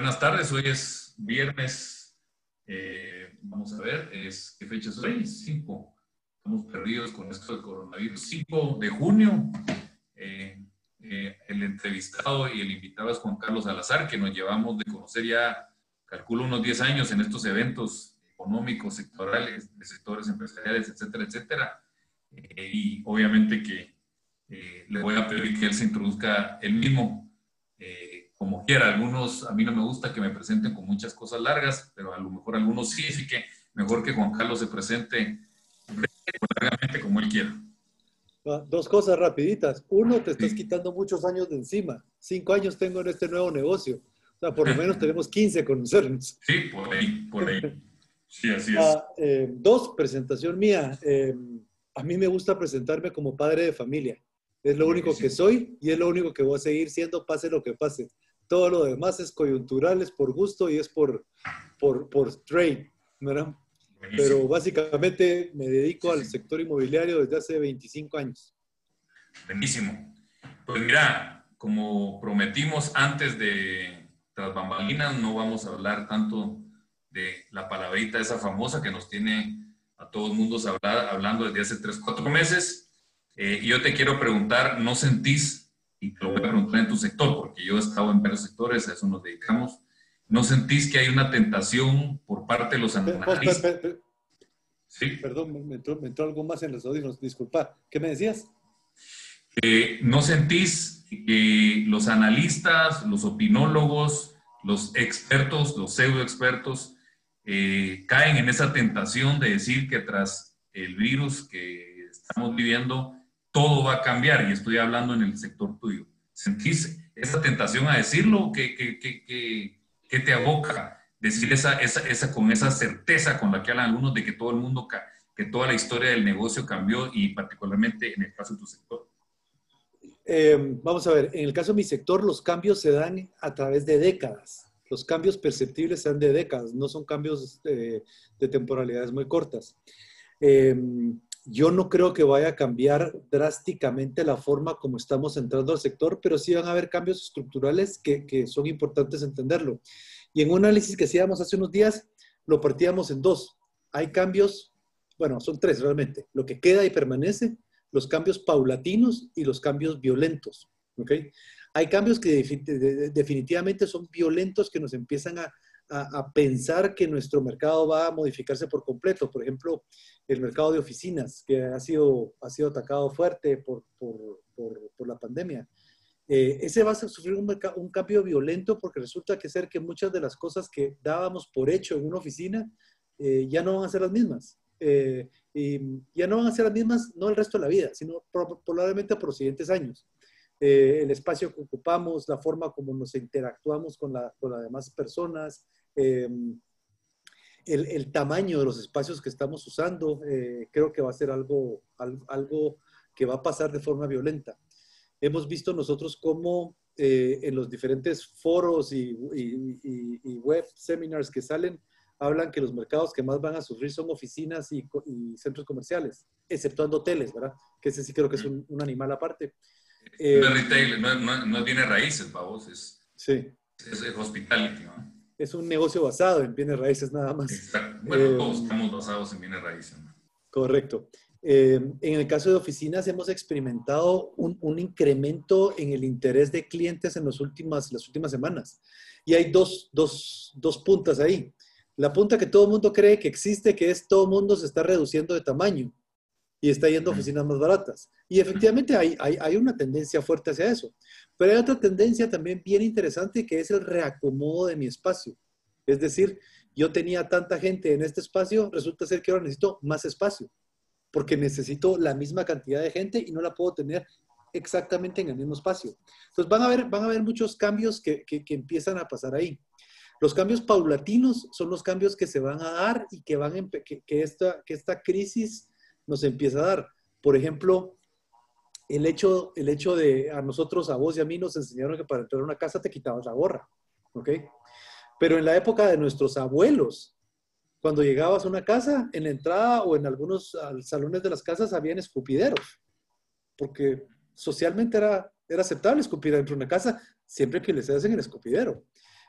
Buenas tardes, hoy es viernes, eh, vamos a ver, es, ¿qué fecha es hoy? 5. Estamos perdidos con esto del coronavirus. 5 de junio. Eh, eh, el entrevistado y el invitado es Juan Carlos Salazar, que nos llevamos de conocer ya, calculo, unos 10 años en estos eventos económicos, sectorales, de sectores empresariales, etcétera, etcétera. y obviamente que le voy a pedir que él se introduzca él mismo como quiera. Algunos, a mí no me gusta que me presenten con muchas cosas largas, pero a lo mejor algunos sí, así que mejor que Juan Carlos se presente largamente como él quiera. Ah, dos cosas rapiditas. Uno, te estás quitando muchos años de encima. Cinco años tengo en este nuevo negocio. O sea, por lo menos tenemos 15 conocernos. Sí, por ahí, por ahí. Sí, así es. Ah, eh, dos, presentación mía. Eh, a mí me gusta presentarme como padre de familia. Es lo único que soy y es lo único que voy a seguir siendo, pase lo que pase. Todo lo demás es coyuntural, es por gusto y es por, por, por trade, ¿verdad? Pero básicamente me dedico al sector inmobiliario desde hace 25 años. Buenísimo. Pues mira, como prometimos antes de tras bambalinas, no vamos a hablar tanto de la palabrita esa famosa que nos tiene a todo el mundo hablando desde hace 3, 4 meses. Eh, yo te quiero preguntar, ¿no sentís y te lo voy a preguntar en tu sector, porque yo he estado en varios sectores, a eso nos dedicamos. ¿No sentís que hay una tentación por parte de los analistas? sí. Perdón, me entró, algo más en los audífonos. Disculpa, ¿qué me decías? ¿No sentís que los analistas, los opinólogos, los expertos, los pseudo expertos, eh, caen en esa tentación de decir que tras el virus que estamos viviendo, todo va a cambiar, y estoy hablando en el sector tuyo. ¿Sentís esa tentación a decirlo? ¿Qué, qué, te aboca decir esa, con esa certeza con la que hablan algunos de que todo el mundo, que toda la historia del negocio cambió y particularmente en el caso de tu sector? Eh, vamos a ver, en el caso de mi sector, los cambios se dan a través de décadas. Los cambios perceptibles se de décadas, no son cambios de, de temporalidades muy cortas. Eh, yo no creo que vaya a cambiar drásticamente la forma como estamos entrando al sector, pero sí van a haber cambios estructurales que, son importantes entenderlo. Y en un análisis que hacíamos hace unos días, lo partíamos en dos. Hay cambios, bueno, son tres realmente, lo que queda y permanece, los cambios paulatinos y los cambios violentos. ¿okay? Hay cambios que definitivamente son violentos que nos empiezan a, a, pensar que nuestro mercado va a modificarse por completo. Por ejemplo, el mercado de oficinas, que ha sido, ha sido atacado fuerte por, por, por, la pandemia. Eh, ese va a sufrir un, un, cambio violento porque resulta que ser que muchas de las cosas que dábamos por hecho en una oficina eh, ya no van a ser las mismas. Eh, y ya no van a ser las mismas, no el resto de la vida, sino probablemente por los siguientes años. el espacio que ocupamos, la forma como nos interactuamos con, la, con las demás personas, Em, el, el, tamaño de los espacios que estamos usando, eh, creo que va a ser algo, algo que va a pasar de forma violenta. Hemos visto nosotros cómo eh, en los diferentes foros y, y, web seminars que salen, hablan que los mercados que más van a sufrir son oficinas y, centros comerciales, exceptuando hoteles, ¿verdad? Que ese sí creo que es un, animal aparte. no eh, retail, no, no, tiene raíces, vos, es, sí. es, es hospitality, ¿no? Es un negocio basado en bienes raíces nada más. Bueno, eh, todos estamos basados en bienes raíces. Correcto. Eh, en el caso de oficinas hemos experimentado un, un, incremento en el interés de clientes en las últimas, las últimas semanas. Y hay dos, dos, dos puntas ahí. La punta que todo el mundo cree que existe, que es todo el mundo se está reduciendo de tamaño y está yendo a oficinas más baratas. Y efectivamente hay, hay, hay, una tendencia fuerte hacia eso. Pero hay otra tendencia también bien interesante que es el reacomodo de mi espacio. Es decir, yo tenía tanta gente en este espacio, resulta ser que ahora necesito más espacio, porque necesito la misma cantidad de gente y no la puedo tener exactamente en el mismo espacio. Entonces van a haber, van a haber muchos cambios que, que, empiezan a pasar ahí. Los cambios paulatinos son los cambios que se van a dar y que, van que, que, esta, que esta crisis nos empieza a dar. Por ejemplo, el hecho, el hecho de a nosotros, a vos y a mí, nos enseñaron que para entrar a una casa te quitabas la gorra, ¿ok? Pero en la época de nuestros abuelos, cuando llegabas a una casa, en la entrada o en algunos salones de las casas habían escupideros, porque socialmente era, era aceptable escupir dentro de una casa siempre que les hacen el escupidero.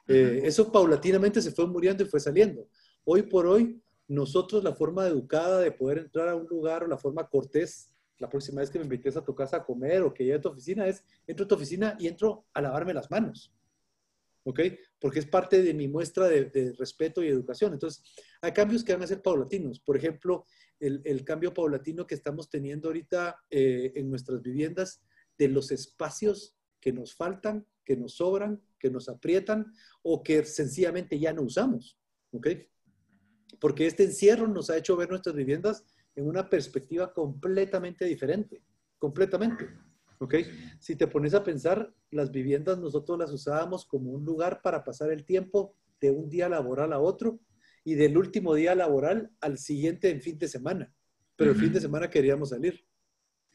Eh, eso paulatinamente se fue muriendo y fue saliendo. Hoy por hoy, nosotros la forma educada de poder entrar a un lugar o la forma cortés, la próxima vez que me invites a tu casa a comer o que llegue a tu oficina es, entro a tu oficina y entro a lavarme las manos. ¿Ok? Porque es parte de mi muestra de, respeto y educación. Entonces, hay cambios que van a ser paulatinos. Por ejemplo, el, cambio paulatino que estamos teniendo ahorita eh, en nuestras viviendas de los espacios que nos faltan, que nos sobran, que nos aprietan o que sencillamente ya no usamos. ¿Ok? Porque este encierro nos ha hecho ver nuestras viviendas en una perspectiva completamente diferente. Completamente. ¿Ok? Si te pones a pensar, las viviendas nosotros las usábamos como un lugar para pasar el tiempo de un día laboral a otro y del último día laboral al siguiente en fin de semana. Pero el fin de semana queríamos salir.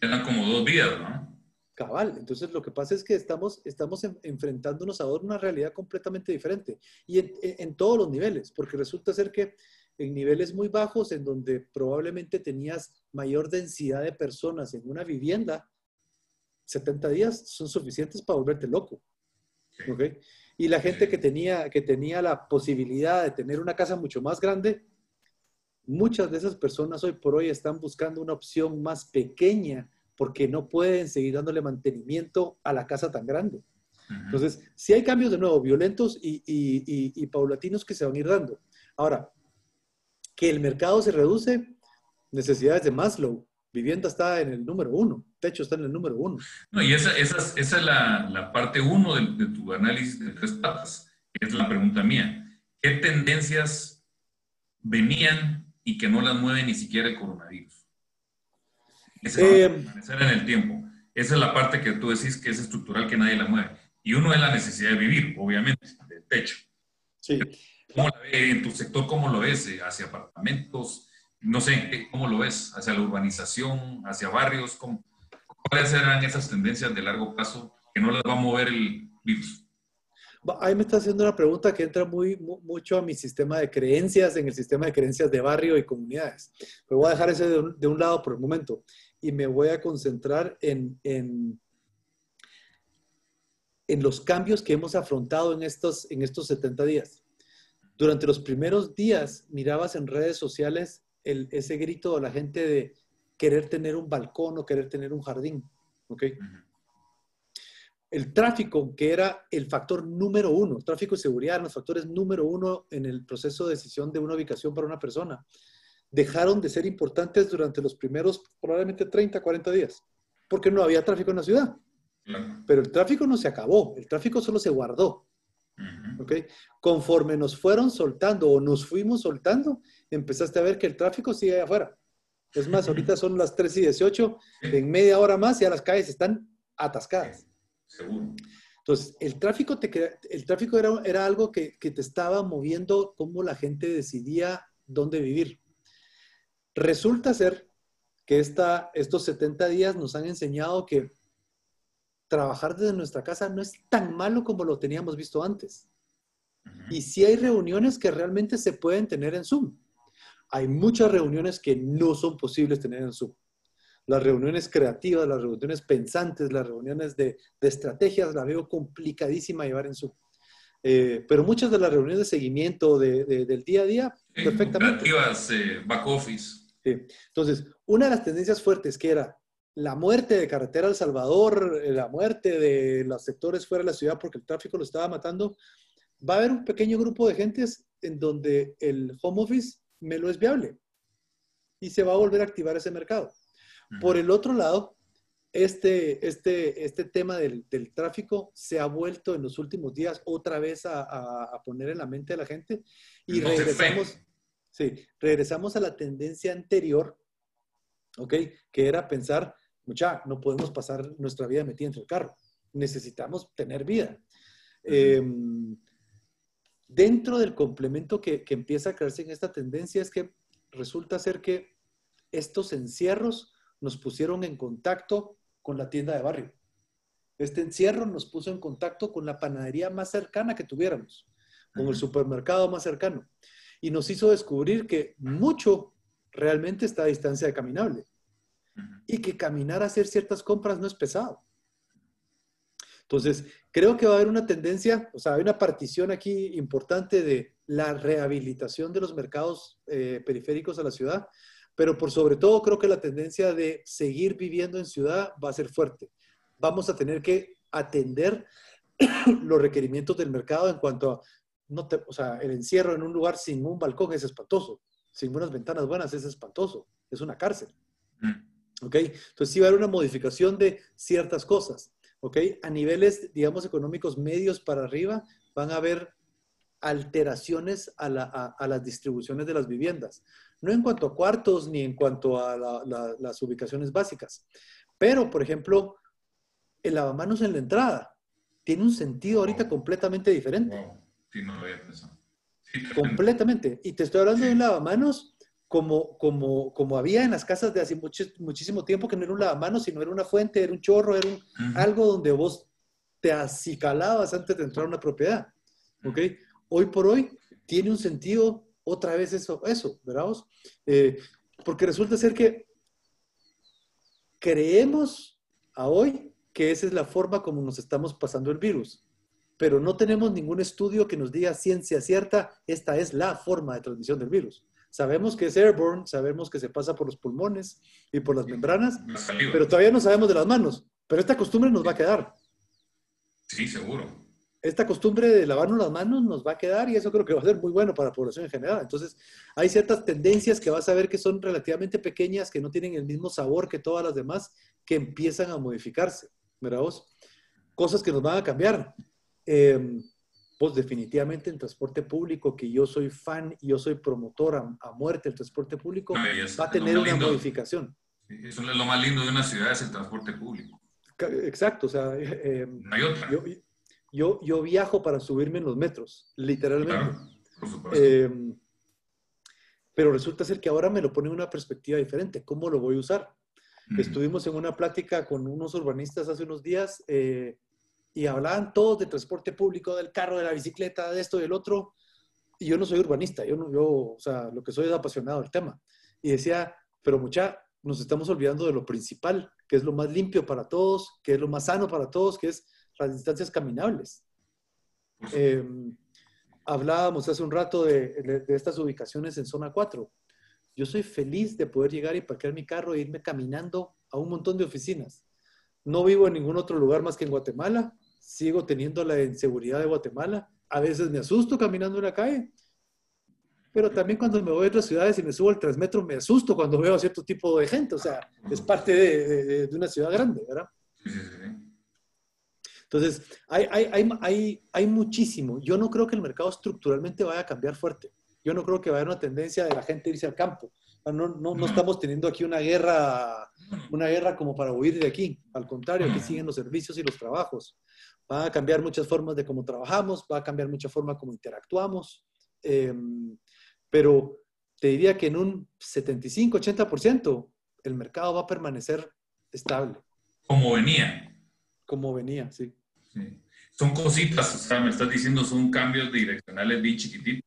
Eran como dos días, ¿no? Cabal. Entonces, lo que pasa es que estamos, estamos enfrentándonos a una realidad completamente diferente y en, todos los niveles, porque resulta ser que en niveles muy bajos, en donde probablemente tenías mayor densidad de personas en una vivienda, 70 días son suficientes para volverte loco. ¿okay? Y la gente que tenía, que tenía la posibilidad de tener una casa mucho más grande, muchas de esas personas hoy por hoy están buscando una opción más pequeña porque no pueden seguir dándole mantenimiento a la casa tan grande. Entonces, si hay cambios de nuevo violentos y, y, paulatinos que se van a ir dando. Ahora, que el mercado se reduce, necesidades de Maslow, vivienda está en el número uno, techo está en el número uno. No, y esa, esa, esa es la, la parte uno de, de, tu análisis de tres patas, es la pregunta mía. ¿Qué tendencias venían y que no las mueve ni siquiera el coronavirus? Ese eh, en el tiempo. Esa es la parte que tú decís que es estructural, que nadie la mueve. Y uno es la necesidad de vivir, obviamente, del techo. Sí. ¿Cómo la ve en tu sector? ¿Cómo lo ves? ¿Hacia apartamentos? No sé, ¿cómo lo ves? ¿Hacia la urbanización? ¿Hacia barrios? ¿Cómo, ¿Cuáles serán esas tendencias de largo plazo que no las va a mover el virus? Ahí me está haciendo una pregunta que entra muy, mucho a mi sistema de creencias, en el sistema de creencias de barrio y comunidades. Pero voy a dejar ese de un lado por el momento y me voy a concentrar en, en, los cambios que hemos afrontado en estos, en estos 70 días. Durante los primeros días mirabas en redes sociales el, ese grito de la gente de querer tener un balcón o querer tener un jardín. El tráfico, que era el factor número uno, tráfico y seguridad, los factores número uno en el proceso de decisión de una ubicación para una persona dejaron de ser importantes durante los primeros probablemente 30, 40 días, porque no había tráfico en la ciudad. Pero el tráfico no se acabó, el tráfico solo se guardó. Conforme nos fueron soltando o nos fuimos soltando, empezaste a ver que el tráfico sigue afuera. Es más, ahorita son las 3 y 18, en media hora más ya las calles están atascadas. Entonces, el tráfico, te, el tráfico era, era algo que, que, te estaba moviendo cómo la gente decidía dónde vivir. Resulta ser que esta, estos 70 días nos han enseñado que trabajar desde nuestra casa no es tan malo como lo teníamos visto antes. Y sí hay reuniones que realmente se pueden tener en Zoom. Hay muchas reuniones que no son posibles tener en Zoom. Las reuniones creativas, las reuniones pensantes, las reuniones de, estrategias, la veo complicadísima llevar en Zoom. Eh, pero muchas de las reuniones de seguimiento del día a día, perfectamente. Creativas, eh, back office. Entonces, una de las tendencias fuertes que era la muerte de carretera El Salvador, eh, la muerte de los sectores fuera de la ciudad porque el tráfico lo estaba matando, va a haber un pequeño grupo de gentes en donde el home office me lo es viable y se va a volver a activar ese mercado. Por el otro lado, este, este, este tema del, tráfico se ha vuelto en los últimos días otra vez a, poner en la mente de la gente y regresamos, Sí, regresamos a la tendencia anterior, ¿ok? Que era pensar, mucha, no podemos pasar nuestra vida metida entre el carro, necesitamos tener vida. Em, dentro del complemento que, que, empieza a crearse en esta tendencia es que resulta ser que estos encierros nos pusieron en contacto con la tienda de barrio. Este encierro nos puso en contacto con la panadería más cercana que tuviéramos, con el supermercado más cercano y nos hizo descubrir que mucho realmente está a distancia de caminable y que caminar a hacer ciertas compras no es pesado. Entonces, creo que va a haber una tendencia, o sea, hay una partición aquí importante de la rehabilitación de los mercados eh, periféricos a la ciudad, pero por sobre todo creo que la tendencia de seguir viviendo en ciudad va a ser fuerte. Vamos a tener que atender los requerimientos del mercado en cuanto a, no o sea, el encierro en un lugar sin un balcón es espantoso, sin unas ventanas buenas es espantoso, es una cárcel. Mm. ¿Ok? Entonces sí va a haber una modificación de ciertas cosas. ¿Ok? A niveles, digamos, económicos medios para arriba, van a haber alteraciones a, las distribuciones de las viviendas. No en cuanto a cuartos ni en cuanto a las ubicaciones básicas. Pero, por ejemplo, el lavamanos en la entrada tiene un sentido ahorita completamente diferente. Sí, no lo había pensado. completamente. Y te estoy hablando de un lavamanos como, como, como había en las casas de hace muchísimo tiempo, que no era un lavamanos, sino era una fuente, era un chorro, era algo donde vos te acicalabas antes de entrar a una propiedad. ¿Ok? Hoy por hoy tiene un sentido otra vez eso, eso ¿verdad? Eh, porque resulta ser que creemos a hoy que esa es la forma como nos estamos pasando el virus, pero no tenemos ningún estudio que nos diga ciencia cierta, esta es la forma de transmisión del virus. Sabemos que es airborne, sabemos que se pasa por los pulmones y por las membranas, pero todavía no sabemos de las manos. Pero esta costumbre nos va a quedar. Sí, seguro. Esta costumbre de lavarnos las manos nos va a quedar y eso creo que va a ser muy bueno para la población en general. Entonces, hay ciertas tendencias que vas a ver que son relativamente pequeñas, que no tienen el mismo sabor que todas las demás, que empiezan a modificarse. ¿Verdad vos? Cosas que nos van a cambiar. Eh, pues definitivamente en transporte público, que yo soy fan y yo soy promotor a, muerte del transporte público, va a tener una modificación. Eso es lo más lindo de una ciudad, es el transporte público. Exacto, o sea, eh, em, Yo, yo, viajo para subirme en los metros, literalmente. Em, pero resulta ser que ahora me lo pone en una perspectiva diferente. ¿Cómo lo voy a usar? Estuvimos en una plática con unos urbanistas hace unos días eh, y hablaban todos de transporte público, del carro, de la bicicleta, de esto y del otro. Y yo no soy urbanista, yo, no, yo, o sea, lo que soy es apasionado del tema. Y decía, pero mucha, nos estamos olvidando de lo principal, que es lo más limpio para todos, que es lo más sano para todos, que es las distancias caminables. Em, hablábamos hace un rato de, de, estas ubicaciones en zona 4. Yo soy feliz de poder llegar y parquear mi carro e irme caminando a un montón de oficinas. No vivo en ningún otro lugar más que en Guatemala sigo teniendo la inseguridad de Guatemala. A veces me asusto caminando en la calle, pero también cuando me voy a otras ciudades y me subo al transmetro me asusto cuando veo a cierto tipo de gente. O sea, es parte de, una ciudad grande, ¿verdad? Entonces, hay, hay, hay, hay, muchísimo. Yo no creo que el mercado estructuralmente vaya a cambiar fuerte. Yo no creo que vaya a haber una tendencia de la gente irse al campo. No, no, no, estamos teniendo aquí una guerra, una guerra como para huir de aquí. Al contrario, aquí siguen los servicios y los trabajos. Va a cambiar muchas formas de cómo trabajamos, va a cambiar mucha forma como interactuamos, em, pero te diría que en un 75-80% el mercado va a permanecer estable. Como venía. Como venía, sí. Son cositas, o sea, me estás diciendo, son cambios direccionales bien chiquititos.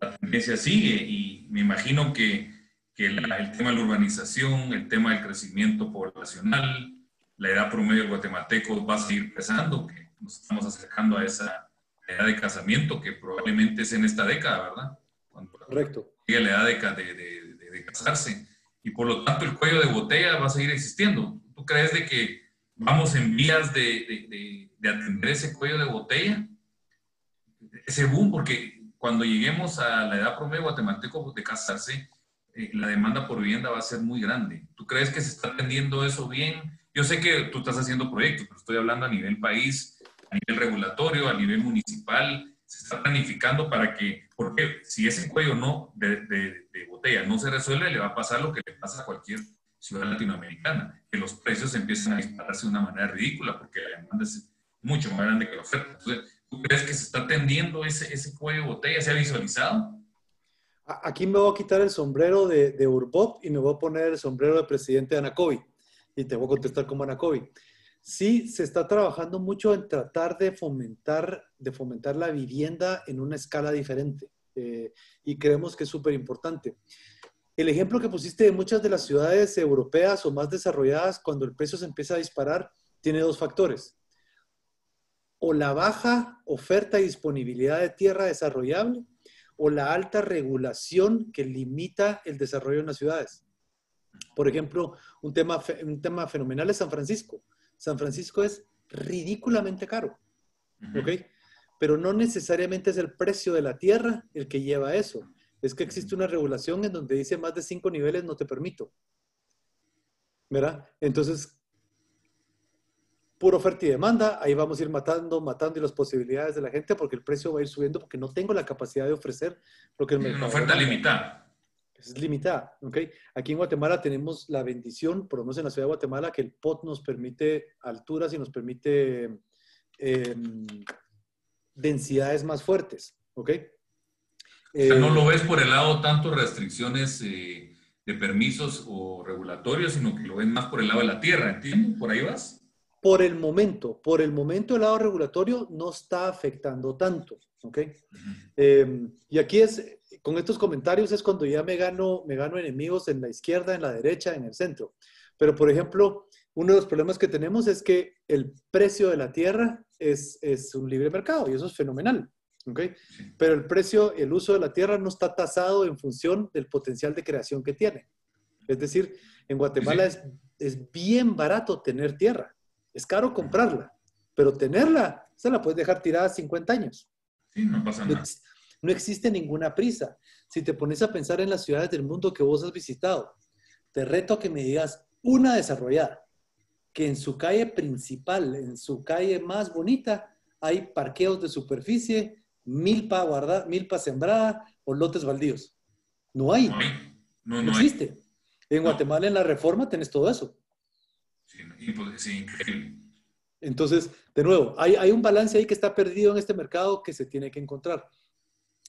La tendencia sigue y me imagino que, que el tema de la urbanización, el tema del crecimiento poblacional, la edad promedio guatemalteco va a seguir pesando, que nos estamos acercando a esa edad de casamiento que probablemente es en esta década, ¿verdad? Cuando Correcto. Llegue la edad de, de, de, casarse. Y por lo tanto el cuello de botella va a seguir existiendo. ¿Tú crees de que vamos en vías de, atender ese cuello de botella? Ese boom, porque cuando lleguemos a la edad promedio guatemalteco de casarse, eh, la demanda por vivienda va a ser muy grande. ¿Tú crees que se está atendiendo eso bien? Yo sé que tú estás haciendo proyectos, pero estoy hablando a nivel país, a nivel regulatorio, a nivel municipal. Se está planificando para que, porque si ese cuello no de, de, botella no se resuelve, le va a pasar lo que le pasa a cualquier ciudad latinoamericana, que los precios empiezan a dispararse de una manera ridícula porque la demanda es mucho más grande que la oferta. ¿tú crees que se está atendiendo ese, ese cuello de botella? ¿Se ha visualizado? Aquí me voy a quitar el sombrero de, de Urbop y me voy a poner el sombrero de presidente de Anacovi y te voy a contestar como Anacovi. Sí, se está trabajando mucho en tratar de fomentar, de fomentar la vivienda en una escala diferente eh, y creemos que es súper importante. El ejemplo que pusiste de muchas de las ciudades europeas o más desarrolladas, cuando el precio se empieza a disparar, tiene dos factores. o la baja oferta y disponibilidad de tierra desarrollable o la alta regulación que limita el desarrollo en las ciudades. Por ejemplo, un tema, un tema fenomenal es San Francisco. San Francisco es ridículamente caro, ¿ok? Pero no necesariamente es el precio de la tierra el que lleva a eso. Es que existe una regulación en donde dice más de cinco niveles no te permito. ¿Verdad? Entonces, pura oferta y demanda, ahí vamos a ir matando, matando las posibilidades de la gente porque el precio va a ir subiendo porque no tengo la capacidad de ofrecer lo que el mercado. Una oferta limitada. Es limitada, ¿ok? Aquí en Guatemala tenemos la bendición, por lo menos en la ciudad de Guatemala, que el POT nos permite alturas y nos permite em, densidades más fuertes, ¿ok? no lo ves por el lado tanto restricciones eh, de permisos o regulatorios, sino que lo ves más por el lado de la tierra, ¿entiendes? ¿Por ahí vas? Por el momento, por el momento el lado regulatorio no está afectando tanto, ¿ok? Em, y aquí es, con estos comentarios es cuando ya me gano, me gano enemigos en la izquierda, en la derecha, en el centro. Pero, por ejemplo, uno de los problemas que tenemos es que el precio de la tierra es, es un libre mercado y eso es fenomenal. ¿ok? Pero el precio, el uso de la tierra no está tasado en función del potencial de creación que tiene. Es decir, en Guatemala es, es bien barato tener tierra. Es caro comprarla, pero tenerla, se la puedes dejar tirada 50 años. Sí, no pasa nada. No, existe ninguna prisa. Si te pones a pensar en las ciudades del mundo que vos has visitado, te reto a que me digas una desarrollada, que en su calle principal, en su calle más bonita, hay parqueos de superficie, milpa guardada, milpa sembrada o lotes baldíos. No hay. No, no, existe. En Guatemala, en la reforma, tenés todo eso. Entonces, de nuevo, hay, hay, un balance ahí que está perdido en este mercado que se tiene que encontrar.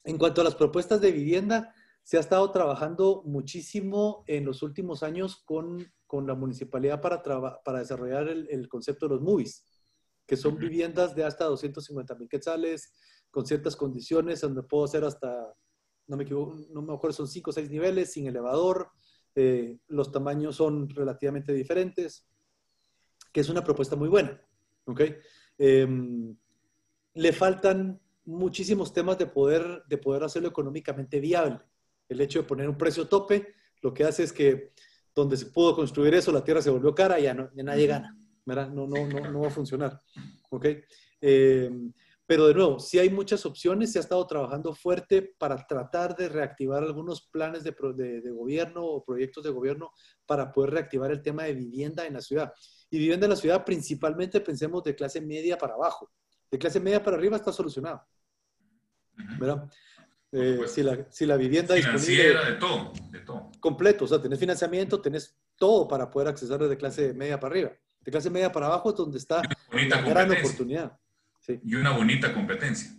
En cuanto a las propuestas de vivienda, se ha estado trabajando muchísimo en los últimos años con, con la municipalidad para, para desarrollar el, el, concepto de los movies, que son viviendas de hasta 250 mil quetzales, con ciertas condiciones, donde puedo hacer hasta, no me equivoco, no me acuerdo, son 5 o 6 niveles, sin elevador, eh, los tamaños son relativamente diferentes que es una propuesta muy buena. ¿ok? Em, le faltan muchísimos temas de poder, de poder hacerlo económicamente viable. El hecho de poner un precio tope lo que hace es que donde se pudo construir eso, la tierra se volvió cara y ya, no, nadie gana. ¿verdad? No, no, no, no va a funcionar. ¿ok? Em, pero de nuevo, sí hay muchas opciones, se ha estado trabajando fuerte para tratar de reactivar algunos planes de, de, de, gobierno o proyectos de gobierno para poder reactivar el tema de vivienda en la ciudad y vivienda en la ciudad, principalmente pensemos de clase media para abajo. De clase media para arriba está solucionado. ¿Verdad? Eh, si, la, si, la, vivienda disponible... de todo, de todo. Completo, o sea, tenés financiamiento, tenés todo para poder acceder de clase media para arriba. De clase media para abajo es donde está la gran oportunidad. Y una bonita competencia.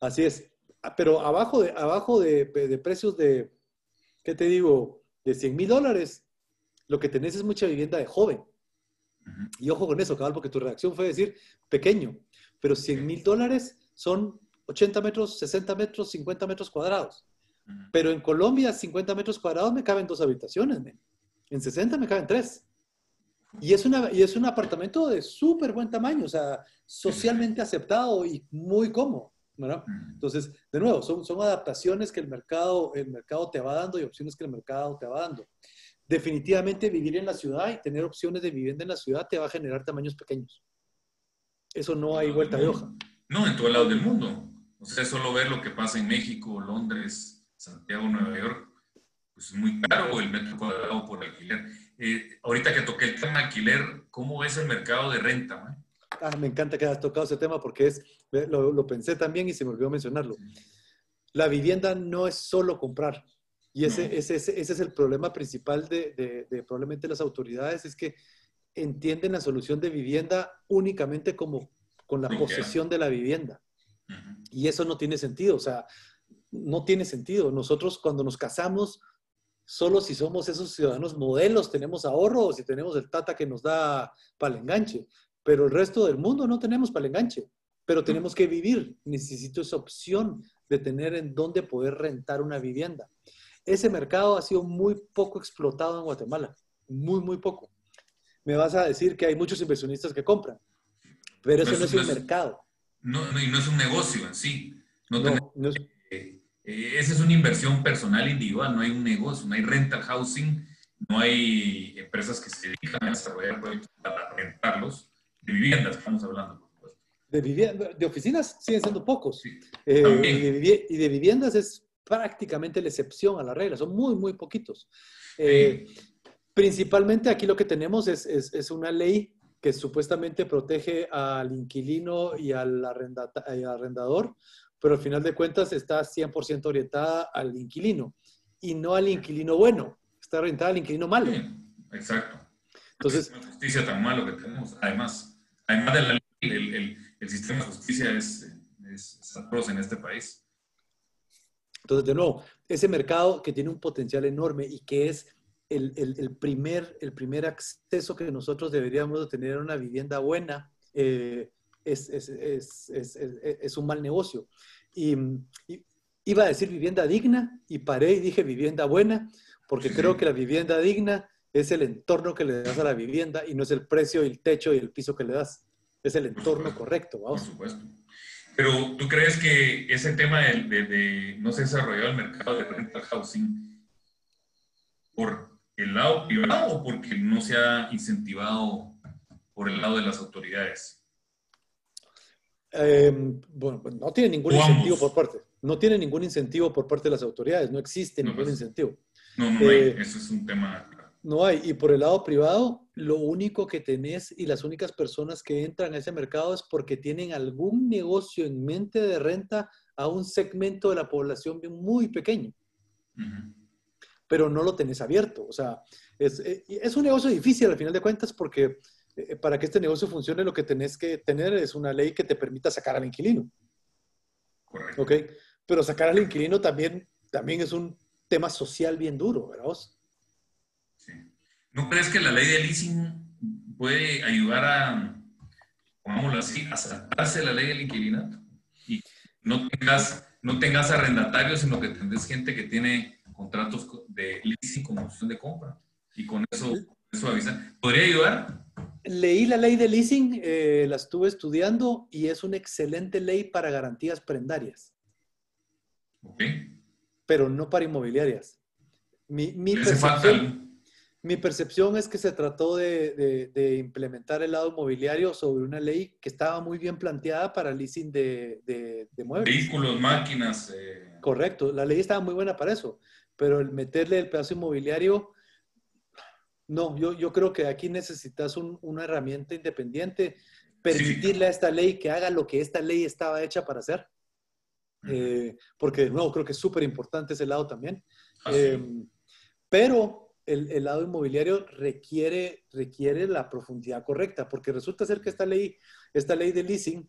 Así es. Ah, pero abajo de, abajo de, de precios de, ¿qué te digo? De 100 mil dólares, lo que tenés es mucha vivienda de joven. Y ojo con eso, cabal, porque tu reacción fue decir pequeño, pero 100 mil dólares son 80 metros, 60 metros, 50 metros cuadrados. Pero en Colombia, 50 metros cuadrados me caben dos habitaciones, en 60 me caben tres. Y es, una, y es un apartamento de súper buen tamaño, o sea, socialmente aceptado y muy cómodo. Entonces, de nuevo, son, son adaptaciones que el mercado, el mercado te va dando y opciones que el mercado te va dando definitivamente vivir en la ciudad y tener opciones de vivienda en la ciudad te va a generar tamaños pequeños. Eso no hay vuelta de hoja. No, en todo el lado del mundo. O sea, solo ver lo que pasa en México, Londres, Santiago, Nueva York, pues es muy caro el metro cuadrado por alquiler. Eh, ahorita que toqué el tema alquiler, ¿cómo es el mercado de renta? Ah, me encanta que hayas tocado ese tema porque es, lo, lo pensé también y se me olvidó mencionarlo. La vivienda no es solo comprar, y ese, ese, ese, es el problema principal de, de, probablemente las autoridades, es que entienden la solución de vivienda únicamente como con la posesión de la vivienda. Y eso no tiene sentido, o sea, no tiene sentido. Nosotros cuando nos casamos, solo si somos esos ciudadanos modelos, tenemos ahorros y tenemos el tata que nos da para el enganche, pero el resto del mundo no tenemos para el enganche, pero tenemos que vivir. Necesito esa opción de tener en dónde poder rentar una vivienda ese mercado ha sido muy poco explotado en Guatemala, muy, muy poco. Me vas a decir que hay muchos inversionistas que compran, Pero eso no, es, un mercado. No, y no es un negocio en sí. No, no, eh, esa es una inversión personal individual, no hay un negocio, no hay rental housing, no hay empresas que se dedican a desarrollar proyectos para rentarlos. De viviendas estamos hablando, De, de oficinas siguen siendo pocos. Eh, y, de viviendas es prácticamente la excepción a la regla, son muy, muy poquitos. Eh, principalmente aquí lo que tenemos es, es, es, una ley que supuestamente protege al inquilino y al, arrendador, pero al final de cuentas está 100% orientada al inquilino y no al inquilino bueno, está orientada al inquilino malo. exacto. Entonces, la justicia tan malo que tenemos, además, además de la ley, el, el, sistema de justicia es, es atroz en este país. Entonces, de nuevo, ese mercado que tiene un potencial enorme y que es el, el, primer, el primer acceso que nosotros deberíamos de tener a una vivienda buena eh, es, es, es, es, un mal negocio. Y, iba a decir vivienda digna y paré y dije vivienda buena, porque creo que la vivienda digna es el entorno que le das a la vivienda y no es el precio y el techo y el piso que le das. Es el entorno correcto, vamos. Por supuesto. Pero tú crees que ese tema de, de, de no se desarrolló el mercado de rental housing por el lado privado o porque no se ha incentivado por el lado de las autoridades? Eh, bueno, pues no tiene ningún incentivo por parte. No tiene ningún incentivo por parte de las autoridades. No existe ningún pues, incentivo. No, no hay. Eh, Eso es un tema. No hay. Y por el lado privado, lo único que tenés y las únicas personas que entran a ese mercado es porque tienen algún negocio en mente de renta a un segmento de la población muy pequeño pero no lo tenés abierto. O sea, es, eh, es un negocio difícil al final de cuentas porque eh, para que este negocio funcione lo que tenés que tener es una ley que te permita sacar al inquilino. Correcto. ¿Ok? Pero sacar al inquilino también, también es un tema social bien duro, ¿verdad. ¿No crees que la ley de leasing puede ayudar a, pongámoslo así, a saltarse la ley del inquilinato? Y no tengas, no tengas arrendatarios, sino que tenés gente que tiene contratos de leasing como opción de compra. Y con eso, eso avisa. ¿Podría ayudar? Leí la ley de leasing, eh, la estuve estudiando y es una excelente ley para garantías prendarias. Ok. Pero no para inmobiliarias. Mi, mi, percepción, mi percepción, es que se trató de, de, implementar el lado inmobiliario sobre una ley que estaba muy bien planteada para leasing de, de muebles. Vehículos, máquinas. Eh. Correcto, la ley estaba muy buena para eso pero el meterle el pedazo inmobiliario, no, yo, yo creo que aquí necesitas una herramienta independiente, permitirle a esta ley que haga lo que esta ley estaba hecha para hacer. Eh, porque, no, creo que es súper importante ese lado también. Ah, em, pero el, el, lado inmobiliario requiere, requiere la profundidad correcta, porque resulta ser que esta ley, esta ley de leasing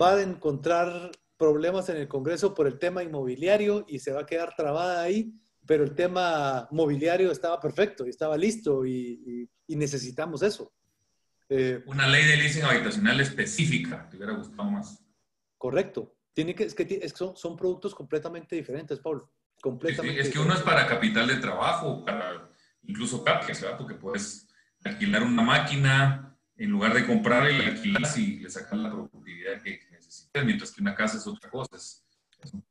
va a encontrar problemas en el Congreso por el tema inmobiliario y se va a quedar trabada ahí, pero el tema mobiliario estaba perfecto y estaba listo y, necesitamos eso. Eh, Una ley de leasing habitacional específica, te hubiera gustado más. Correcto. Tiene que, es que son, productos completamente diferentes, Paul. Completamente es, que, uno es para capital de trabajo, para incluso CAPEX, ¿verdad? Porque puedes alquilar una máquina en lugar de comprarla y la alquilas y le sacas la productividad que, mientras que una casa es otra cosa. Es,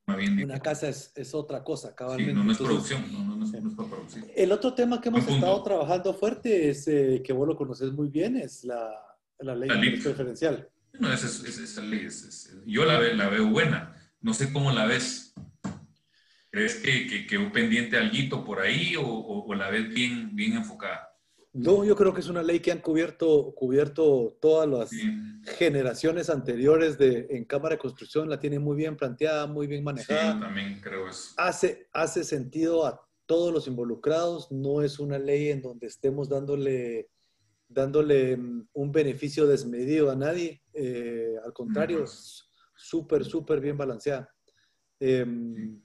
una casa es, es, otra cosa, cabalmente. no, no, es producción, no, no, es, para producir. El otro tema que hemos estado trabajando fuerte es, eh, que vos lo conoces muy bien, es la, la ley preferencial. No, esa, esa ley yo la, la, veo buena. No sé cómo la ves. ¿Crees que, que quedó pendiente algo por ahí o, o, la ves bien, bien enfocada? No, yo creo que es una ley que han cubierto, cubierto todas las generaciones anteriores de, en Cámara de Construcción, la tiene muy bien planteada, muy bien manejada. Sí, también creo eso. Hace, hace sentido a todos los involucrados, no es una ley en donde estemos dándole, dándole mm, un beneficio desmedido a nadie, eh, al contrario, es súper, súper bien balanceada. Em,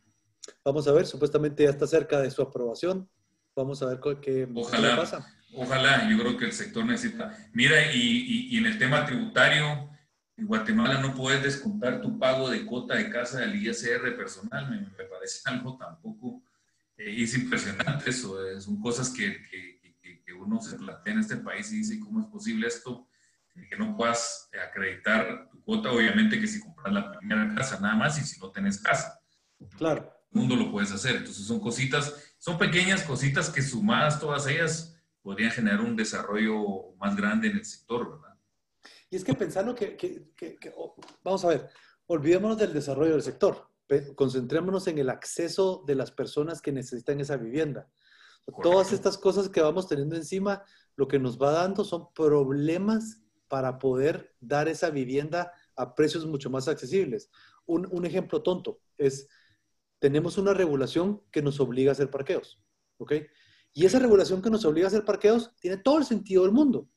vamos a ver, supuestamente ya está cerca de su aprobación. Vamos a ver qué, qué pasa. Ojalá, yo creo que el sector necesita. Mira, y, y, en el tema tributario, en Guatemala no puedes descontar tu pago de cuota de casa del ISR personal, me, me parece algo tampoco, eh, es impresionante eso, eh, son cosas que, que, que, uno se plantea en este país y dice, ¿cómo es posible esto? que no puedas acreditar tu cuota, obviamente que si compras la primera casa nada más y si no tenés casa. Claro. Mundo lo puedes hacer. Entonces son cositas, son pequeñas cositas que sumadas todas ellas podrían generar un desarrollo más grande en el sector, ¿verdad? Y es que pensando que, que, que, oh, vamos a ver, olvidémonos del desarrollo del sector, concentrémonos en el acceso de las personas que necesitan esa vivienda. Todas estas cosas que vamos teniendo encima, lo que nos va dando son problemas para poder dar esa vivienda a precios mucho más accesibles. Un, un, ejemplo tonto es, tenemos una regulación que nos obliga a hacer parqueos, ¿ok? Y esa regulación que nos obliga a hacer parqueos tiene todo el sentido del mundo.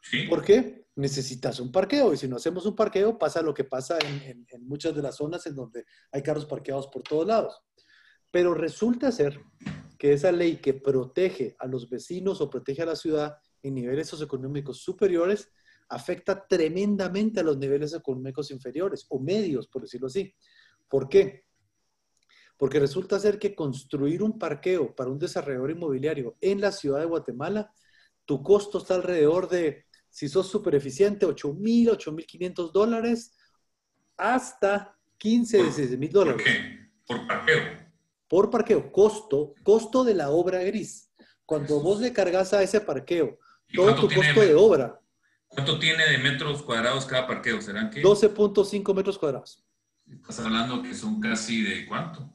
Sí. ¿Por qué? Necesitas un parqueo y si no hacemos un parqueo pasa lo que pasa en, en, en muchas de las zonas en donde hay carros parqueados por todos lados. Pero resulta ser que esa ley que protege a los vecinos o protege a la ciudad en niveles socioeconómicos superiores afecta tremendamente a los niveles económicos inferiores o medios, por decirlo así. ¿Por qué? Porque resulta ser que construir un parqueo para un desarrollador inmobiliario en la ciudad de Guatemala, tu costo está alrededor de, si sos súper eficiente, 8 mil, 8 mil 500 dólares, hasta 15, 16 mil dólares. ¿Por qué? Por parqueo. Por parqueo, costo, costo de la obra gris. Cuando vos le cargas a ese parqueo todo tu costo de obra, ¿Cuánto tiene de metros cuadrados cada parqueo? ¿Serán qué? 12.5 metros cuadrados. Estás hablando que son casi de cuánto?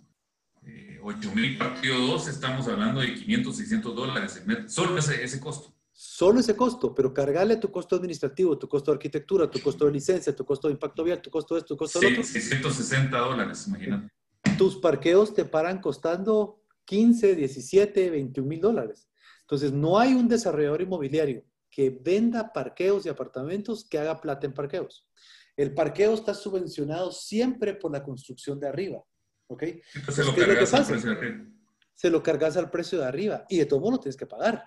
Eh, 8 mil partido 2, estamos hablando de 500, 600 dólares. Solo ese, ese costo. Solo ese costo, pero cargarle tu costo administrativo, tu costo de arquitectura, tu costo de licencia, tu costo de impacto vial, tu costo de esto, tu costo de Sí, otro. 660 dólares, imagínate. Tus parqueos te paran costando 15, 17, 21 mil dólares. Entonces, no hay un desarrollador inmobiliario que venda parqueos y apartamentos que haga plata en parqueos. El parqueo está subvencionado siempre por la construcción de arriba. ¿Ok? Entonces lo ¿qué es lo que cargas al precio de arriba. Se lo cargas al precio de arriba y de todo modo lo tienes que pagar.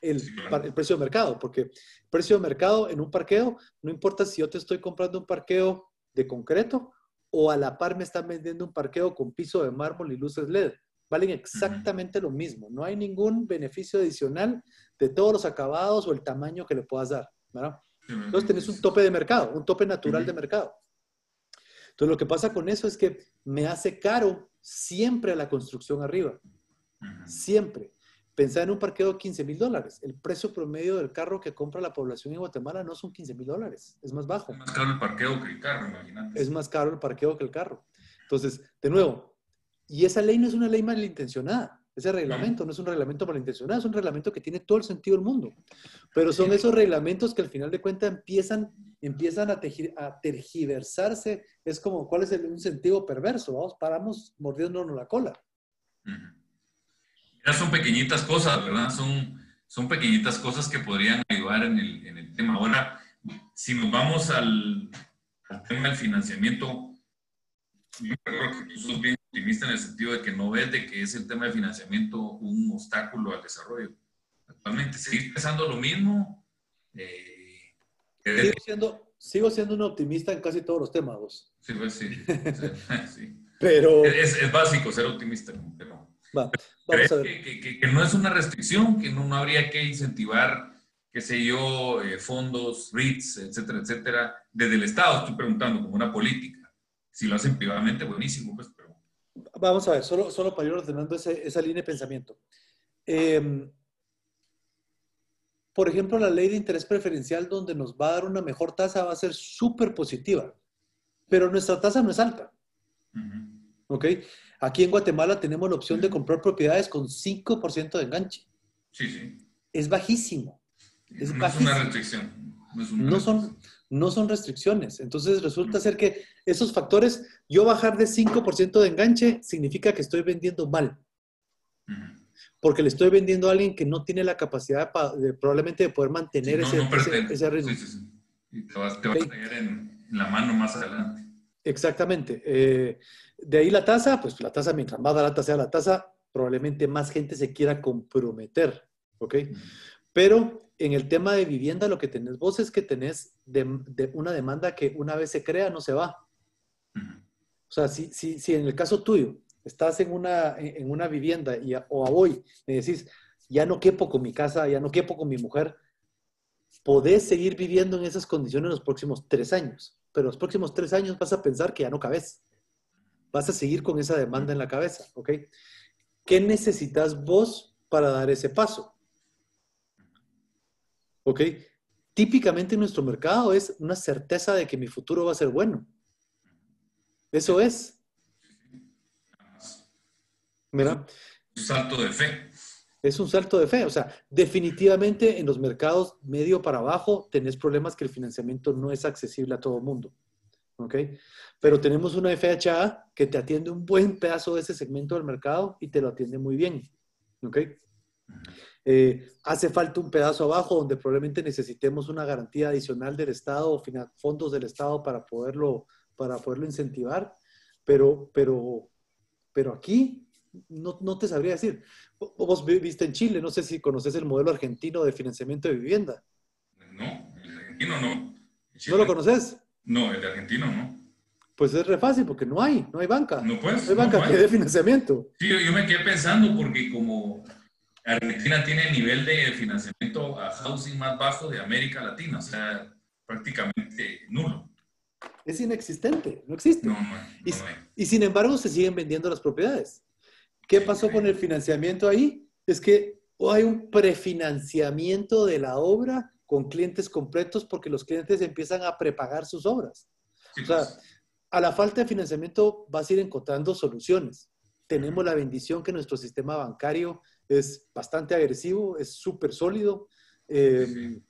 El, Sí, claro. par- el precio de mercado, porque el precio de mercado en un parqueo, no importa si yo te estoy comprando un parqueo de concreto o a la par me están vendiendo un parqueo con piso de mármol y luces LED. Valen exactamente lo mismo. No hay ningún beneficio adicional de todos los acabados o el tamaño que le puedas dar. ¿verdad? Entonces tenés un tope de mercado, un tope natural de mercado. Entonces lo que pasa con eso es que me hace caro siempre a la construcción arriba, siempre. Pensá en un parqueo de 15 mil dólares. El precio promedio del carro que compra la población en Guatemala no son 15 mil dólares, es más bajo. Es más caro el parqueo que el carro, imagínate. Es más caro el parqueo que el carro. Entonces, de nuevo, y esa ley no es una ley malintencionada. Ese reglamento no es un reglamento malintencionado, es un reglamento que tiene todo el sentido del mundo. Pero son esos reglamentos que al final de cuentas empiezan, empiezan a, teji- a tergiversarse. Es como, ¿cuál es el, un sentido perverso? Vamos, paramos mordiéndonos la cola. Ya son pequeñitas cosas, ¿verdad? Son, son pequeñitas cosas que podrían ayudar en el, en el tema. Ahora, si nos vamos al, al tema del financiamiento, yo creo que tú sos bien optimista en el sentido de que no ves de que es el tema de financiamiento un obstáculo al desarrollo. Actualmente, ¿seguís pensando lo mismo? Eh, Sigo siendo, sigo siendo un optimista en casi todos los temas, vos. sí, pues, sí, sí. Pero, Es, es básico ser optimista, no. va, vamos ¿Crees a ver. que, que- que- no es una restricción, que no, no habría que incentivar, qué sé yo, eh, fondos, REITs, etcétera, etcétera, desde el Estado? Estoy preguntando, como una política. Si lo hacen privadamente, buenísimo, pues, pero... Vamos a ver, solo, solo para ir ordenando ese- esa línea de pensamiento. Eh, por ejemplo, la ley de interés preferencial donde nos va a dar una mejor tasa va a ser súper positiva, pero nuestra tasa no es alta, Ujú. ¿ok? Aquí en Guatemala tenemos la opción de comprar propiedades con 5% de enganche. Sí, sí. Es bajísimo. Es no es una restricción. No, es una No son. No son restricciones. Entonces resulta ser que esos factores, yo bajar de 5% de enganche significa que estoy vendiendo mal. Porque le estoy vendiendo a alguien que no tiene la capacidad pa- de, probablemente de poder mantener Sí, no- ese, no ese- ritmo. Sí, sí, sí. Y te vas, te vas Ok. a caer en, en la mano más adelante. Exactamente. Eh, de ahí la tasa, pues la tasa, mientras más barata sea la tasa, probablemente más gente se quiera comprometer, ¿ok? Pero en el tema de vivienda, lo que tenés vos es que tenés de- de una demanda que una vez se crea, no se va. O sea, si, si, si en el caso tuyo estás en una, en una vivienda y a- o a hoy me decís, ya no quepo con mi casa, ya no quepo con mi mujer, podés seguir viviendo en esas condiciones los próximos tres años, pero los próximos tres años vas a pensar que ya no cabes. Vas a seguir con esa demanda en la cabeza, ¿ok? ¿Qué necesitas vos para dar ese paso? ¿Ok? Típicamente en nuestro mercado es una certeza de que mi futuro va a ser bueno. Eso es. Mira. Un salto de fe. Es un salto de fe. O sea, definitivamente en los mercados medio para abajo tenés problemas que el financiamiento no es accesible a todo el mundo. ¿Ok? Pero tenemos una FHA que te atiende un buen pedazo de ese segmento del mercado y te lo atiende muy bien. ¿Ok? Eh, hace falta un pedazo abajo donde probablemente necesitemos una garantía adicional del Estado o fondos del Estado para poderlo, para poderlo incentivar, pero, pero, pero aquí no, no te sabría decir. Vos viste en Chile, no sé si conoces el modelo argentino de financiamiento de vivienda. No, el argentino no. ¿No lo conoces? No, el argentino no. Pues es re fácil porque no hay, no hay banca. No, pues, no hay banca que dé financiamiamiento. Sí, yo me quedé pensando porque como Argentina tiene el nivel de financiamiento a housing más bajo de América Latina, o sea, prácticamente nulo. Es inexistente, no existe. No, no, y, y, sin embargo se siguen vendiendo las propiedades. ¿Qué pasó con el financiamiento ahí? Es que hay un prefinanciamiento de la obra con clientes completos porque los clientes empiezan a prepagar sus obras. o sea, pues. a la falta de financiamiento vas a ir encontrando soluciones. Tenemos la bendición que nuestro sistema bancario es bastante agresivo, es súper sólido. Em,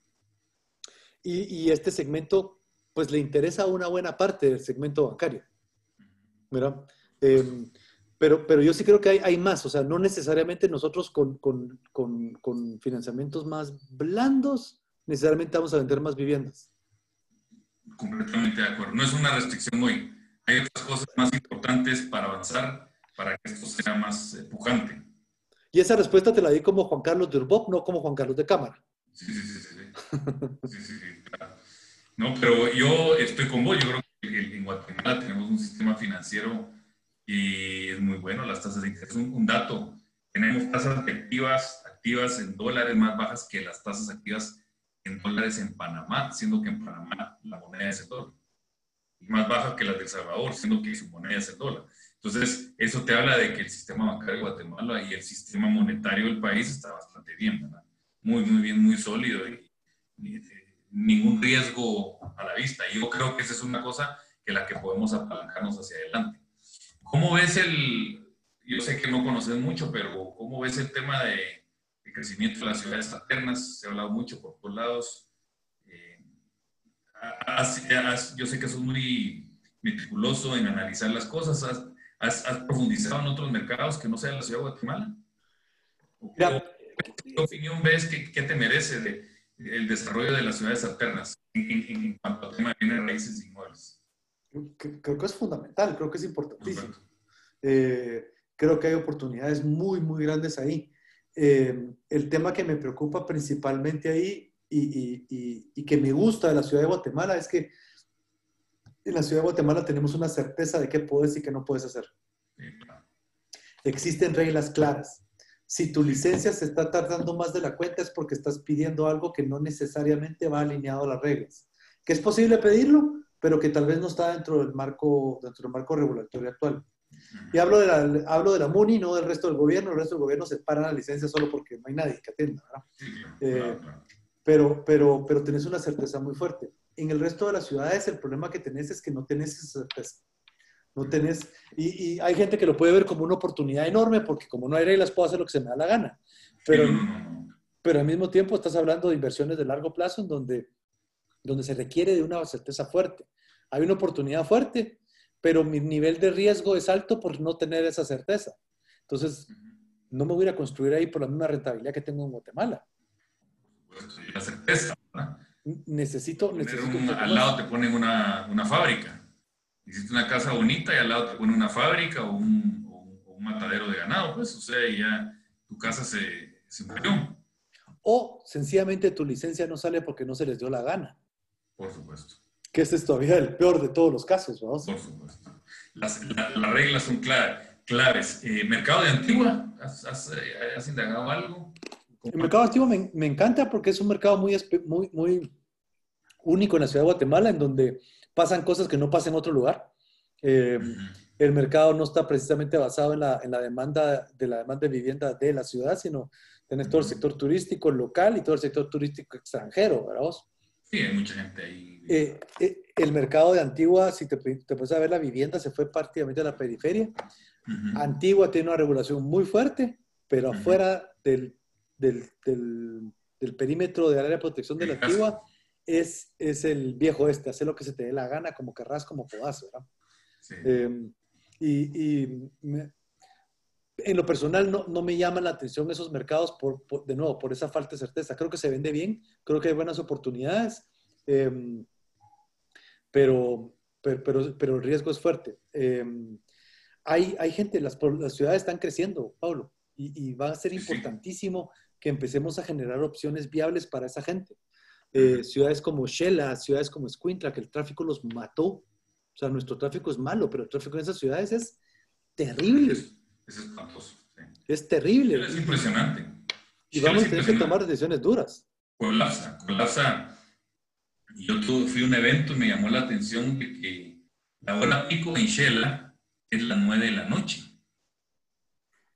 y, este segmento, pues le interesa a una buena parte del segmento bancario. ¿verdad? Em, pero, pero yo sí creo que hay, hay más, o sea, no necesariamente nosotros con, con, con, financiamientos más blandos, necesariamente vamos a vender más viviendas. Completamente de acuerdo. No es una restricción hoy. Hay otras cosas más importantes para avanzar, para que esto sea más pujante. Y esa respuesta te la di como Juan Carlos de Urbop, no como Juan Carlos de Cámara. Sí, sí, sí. sí, sí, claro. No, pero yo estoy con vos. Yo creo que en Guatemala tenemos un sistema financiero y es muy bueno. Las tasas de interés. Un, un dato, tenemos tasas activas, activas en dólares más bajas que las tasas activas en dólares en Panamá, siendo que en Panamá la moneda es el dólar. Y más baja que las de El Salvador, siendo que su moneda es el dólar. Entonces, eso te habla de que el sistema bancario de Guatemala y el sistema monetario del país está bastante bien, ¿verdad? Muy, muy bien, muy sólido y, eh, ningún riesgo a la vista. Y yo creo que esa es una cosa que la que podemos apalancarnos hacia adelante. ¿Cómo ves el, yo sé que no conoces mucho, pero cómo ves el tema de, crecimiento de las ciudades alternas? Se ha hablado mucho por todos lados. Eh, yo sé que sos muy meticuloso en analizar las cosas. ¿Has, profundizado en otros mercados que no sean la ciudad de Guatemala? ¿Qué opinión ves que, te merece el desarrollo de las ciudades alternas en, cuanto al tema de raíces y inmuebles? Creo que es fundamental, creo que es importantísimo. Eh, creo que hay oportunidades muy, muy grandes ahí. Eh, el tema que me preocupa principalmente ahí y, y, y, que me gusta de la ciudad de Guatemala es que en la ciudad de Guatemala tenemos una certeza de qué puedes y qué no puedes hacer. Existen reglas claras. Si tu licencia se está tardando más de la cuenta es porque estás pidiendo algo que no necesariamente va alineado a las reglas. Que es posible pedirlo, pero que tal vez no está dentro del marco, dentro del marco regulatorio actual. Y hablo de, la, hablo de la MUNI, no del resto del gobierno. El resto del gobierno se para la licencia solo porque no hay nadie que atienda. Eh, pero, pero, pero tenés una certeza muy fuerte. En el resto de las ciudades el problema que tenés es que no tenés esa certeza. No tenés, y, y, hay gente que lo puede ver como una oportunidad enorme porque como no hay reglas puedo hacer lo que se me da la gana. Pero, pero al mismo tiempo estás hablando de inversiones de largo plazo en donde, donde se requiere de una certeza fuerte. Hay una oportunidad fuerte, pero mi nivel de riesgo es alto por no tener esa certeza. Entonces, no me voy a construir ahí por la misma rentabilidad que tengo en Guatemala. La certeza, necesito... necesito al lado te ponen una, una, fábrica. Hiciste una casa bonita y al lado te ponen una fábrica o un, un matadero de ganado, pues, o sea, ya tu casa se, se murió. O sencillamente tu licencia no sale porque no se les dio la gana. Por supuesto. Que este es todavía el peor de todos los casos, ¿no? Por supuesto. Las, las reglas son claves. Eh, ¿Mercado de Antigua? ¿Has, has, eh, has indagado algo? El mercado activo me, me, encanta porque es un mercado muy, muy, muy único en la ciudad de Guatemala, en donde pasan cosas que no pasan en otro lugar. Eh, el mercado no está precisamente basado en la, en la, demanda de la demanda de vivienda de la ciudad, sino tenés todo el sector turístico local y todo el sector turístico extranjero, ¿verdad vos? Sí, hay mucha gente ahí. Eh, eh, el mercado de Antigua, si te, te puedes ver la vivienda, se fue prácticamente a la periferia. Antigua tiene una regulación muy fuerte, pero afuera del, del, del, perímetro del área de protección de la Antigua es, es el viejo este, hacer lo que se te dé la gana, como querrás, como podás, ¿verdad? Sí. Em, y, en lo personal no, no, me llaman la atención esos mercados, por, de nuevo, por esa falta de certeza. Creo que se vende bien, creo que hay buenas oportunidades, em, pero, pero, pero, el riesgo es fuerte. Em, hay, hay gente, las, las ciudades están creciendo, Pablo, y, va a ser importantísimo que empecemos a generar opciones viables para esa gente. Eh, ciudades como Shela, ciudades como Escuintla, que el tráfico los mató, o sea, nuestro tráfico es malo, pero el tráfico en esas ciudades es terrible. Es, espantoso. Es terrible. Es impresionante. Y vamos a tener que tomar decisiones duras. Colapsa, colapsa. Yo fui a un evento y me llamó la atención de que la hora pico en Shela es las 9 de la noche.